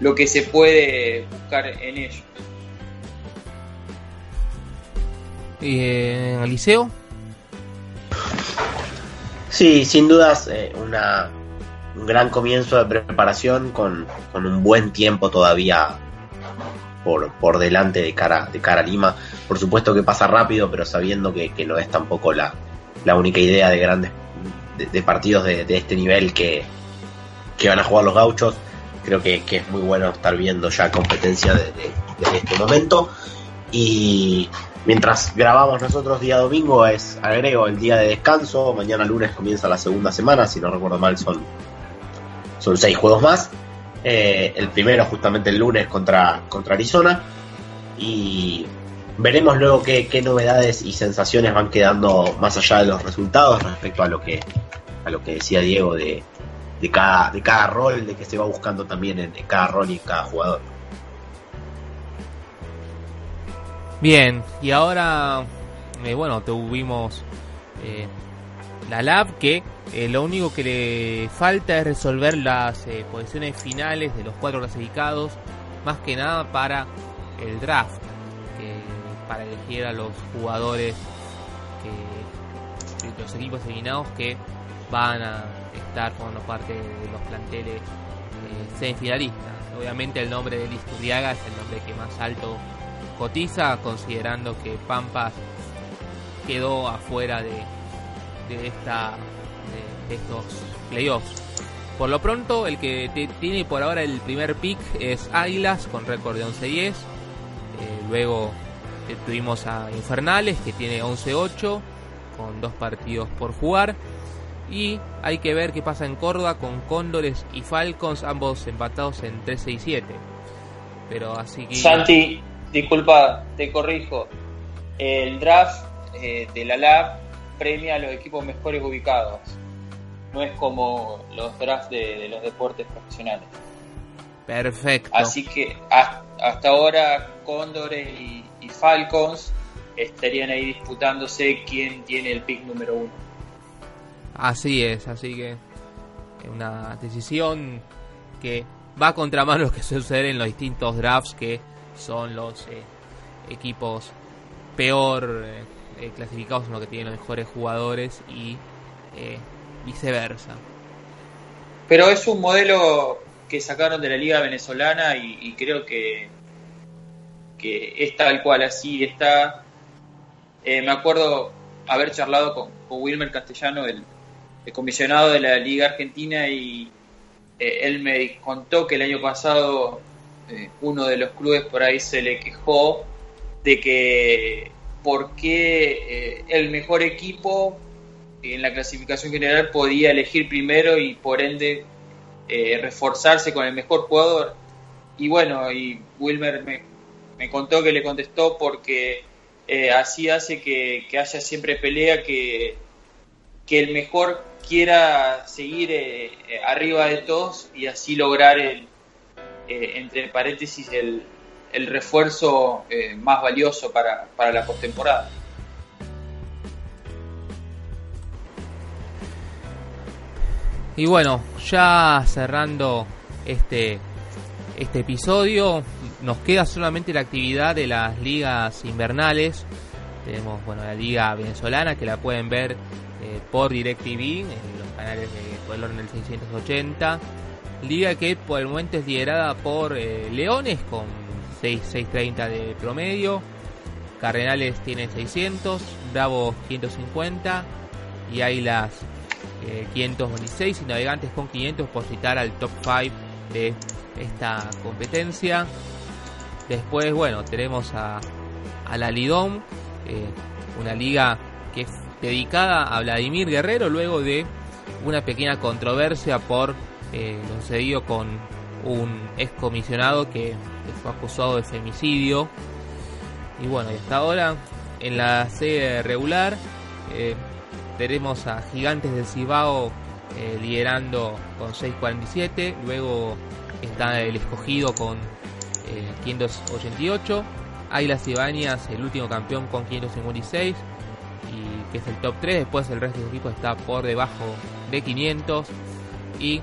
lo que se puede buscar en ellos. ¿Y en el liceo? Sí, sin dudas, eh, una, un gran comienzo de preparación con, un buen tiempo todavía por, por delante de cara, de cara a Lima. Por supuesto que pasa rápido, pero sabiendo que, no es tampoco la, la única idea de grandes de, partidos de, este nivel que, que van a jugar los gauchos creo que, es muy bueno estar viendo ya competencia desde, este momento. Y mientras grabamos nosotros día domingo es, agrego, el día de descanso. Mañana lunes comienza la segunda semana, si no recuerdo mal son, son seis juegos más. Eh, el primero justamente el lunes contra, contra Arizona. Y veremos luego qué, novedades y sensaciones van quedando más allá de los resultados respecto a lo que, a lo que decía Diego de, de cada, de cada rol, de que se va buscando también en, cada rol y en cada jugador. Bien, y ahora, eh, bueno, tuvimos eh, la lab que eh, lo único que le falta es resolver las posiciones finales de los cuatro clasificados, más que nada para el draft, para elegir a los jugadores, que, los equipos eliminados que van a estar formando parte de los planteles eh, semifinalistas. Obviamente el nombre de Listuriaga es el nombre que más alto cotiza, considerando que Pampas quedó afuera de, de, esta, de, estos playoffs. Por lo pronto, el que tiene por ahora el primer pick es Águilas con récord de 11-10. Eh, luego eh, tuvimos a Infernales que tiene 11-8 con dos partidos por jugar. Y hay que ver qué pasa en Córdoba con Cóndores y Falcons, ambos empatados en 13 y 7. Pero así que. Santi, disculpa, te corrijo. El draft eh, de la LAB premia a los equipos mejores ubicados. No es como los drafts de, los deportes profesionales. Perfecto. Así que hasta ahora Cóndores y, y Falcons estarían ahí disputándose quién tiene el pick número uno. Así es, así que una decisión que va contra contramano lo que sucede en los distintos drafts que son los eh, equipos peor eh, eh, clasificados son los que tienen los mejores jugadores y viceversa. Pero es un modelo que sacaron de la liga venezolana y, creo que, que es tal cual así está. Eh, me acuerdo haber charlado con, Wilmer Castellano, el, comisionado de la Liga Argentina, y eh, él me contó que el año pasado eh, uno de los clubes por ahí se le quejó de que por qué el mejor equipo en la clasificación general podía elegir primero y por ende reforzarse con el mejor jugador. Y bueno, y Wilmer me, me contó que le contestó porque eh, así hace que, haya siempre pelea, que, que el mejor quiera seguir eh, eh, arriba de todos y así lograr el, entre paréntesis, el, el refuerzo más valioso para, para la postemporada. Y bueno, ya cerrando este, este episodio, nos queda solamente la actividad de las ligas invernales. Tenemos bueno la liga venezolana que la pueden ver eh, por DirecTV en los canales de Color en el 680. Liga que por el momento es liderada por eh, Leones con 6, 630 de promedio. Cardenales tiene 600, Bravos 550 y Águilas eh, 526 y Navegantes con 500 por citar al top 5 de esta competencia. Después, bueno, tenemos a, la Lidom, eh, una liga que es dedicada a Vladimir Guerrero luego de una pequeña controversia por eh, lo sucedido con un excomisionado que, fue acusado de femicidio. Y bueno, hasta ahora en la serie regular eh, tenemos a Gigantes del Cibao eh, liderando con 6.47, luego está el escogido con 588. Águilas Ibáñez, el último campeón con 556, y que es el top 3. Después el resto del equipo está por debajo de 500. Y eh,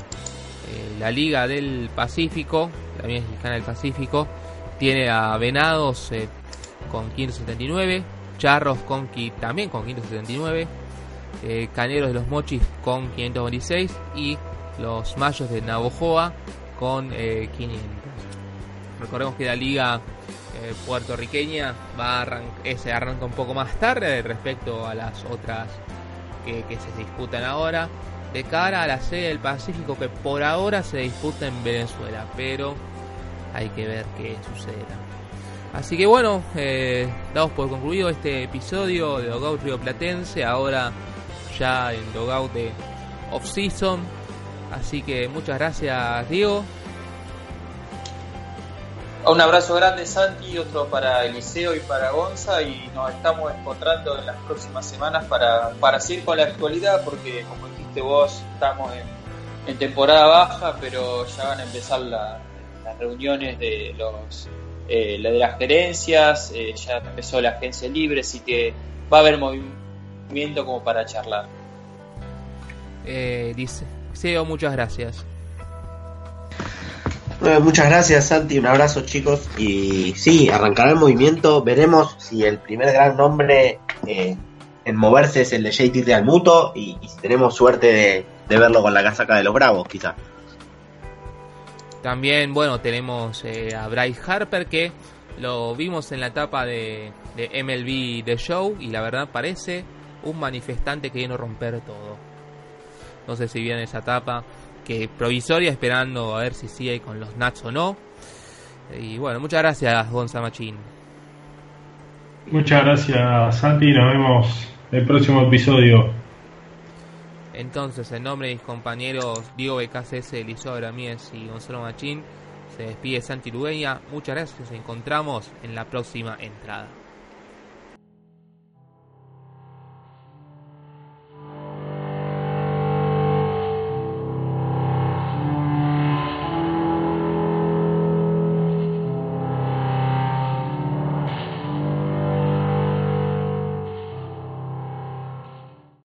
la Liga del Pacífico, también es mexicana del Pacífico, tiene a Venados eh, con 579, Charros con, también con 579, eh, Caneros de los Mochis con 526 y los Mayos de Navojoa con 500. Recordemos que la liga eh, puertorriqueña va a se arranca un poco más tarde respecto a las otras que, se disputan ahora. De cara a la sede del Pacífico que por ahora se disputa en Venezuela, pero hay que ver qué sucederá. Así que bueno, eh, damos por concluido este episodio de Dogout Río Platense, ahora ya en Dogout de Off-Season. Así que muchas gracias Diego un abrazo grande Santi, otro para Eliseo y para Gonza y nos estamos encontrando en las próximas semanas para, para seguir con la actualidad porque como dijiste vos estamos en, temporada baja pero ya van a empezar las reuniones de los eh, de las gerencias, eh, ya empezó la agencia libre así que va a haber movimiento como para charlar. Eh, dice, Seo, muchas gracias muchas gracias Santi, un abrazo chicos y sí, arrancará el movimiento, veremos si el primer gran nombre eh, en moverse es el de JT de Almuto y, si tenemos suerte de, verlo con la casaca de los Bravos quizá. También, bueno, tenemos eh, a Bryce Harper que lo vimos en la etapa de, de MLB The Show y la verdad parece un manifestante que viene a romper todo. No sé si viene esa etapa que provisoria, esperando a ver si sigue con los Nats o no. Y bueno, muchas gracias, Gonza Machín. Muchas gracias, Santi. Nos vemos en el próximo episodio. Entonces, en nombre de mis compañeros Diego BKCS, Eliseo Mies y Gonzalo Machín, se despide Santi Lugueña. Muchas gracias. Nos encontramos en la próxima entrada.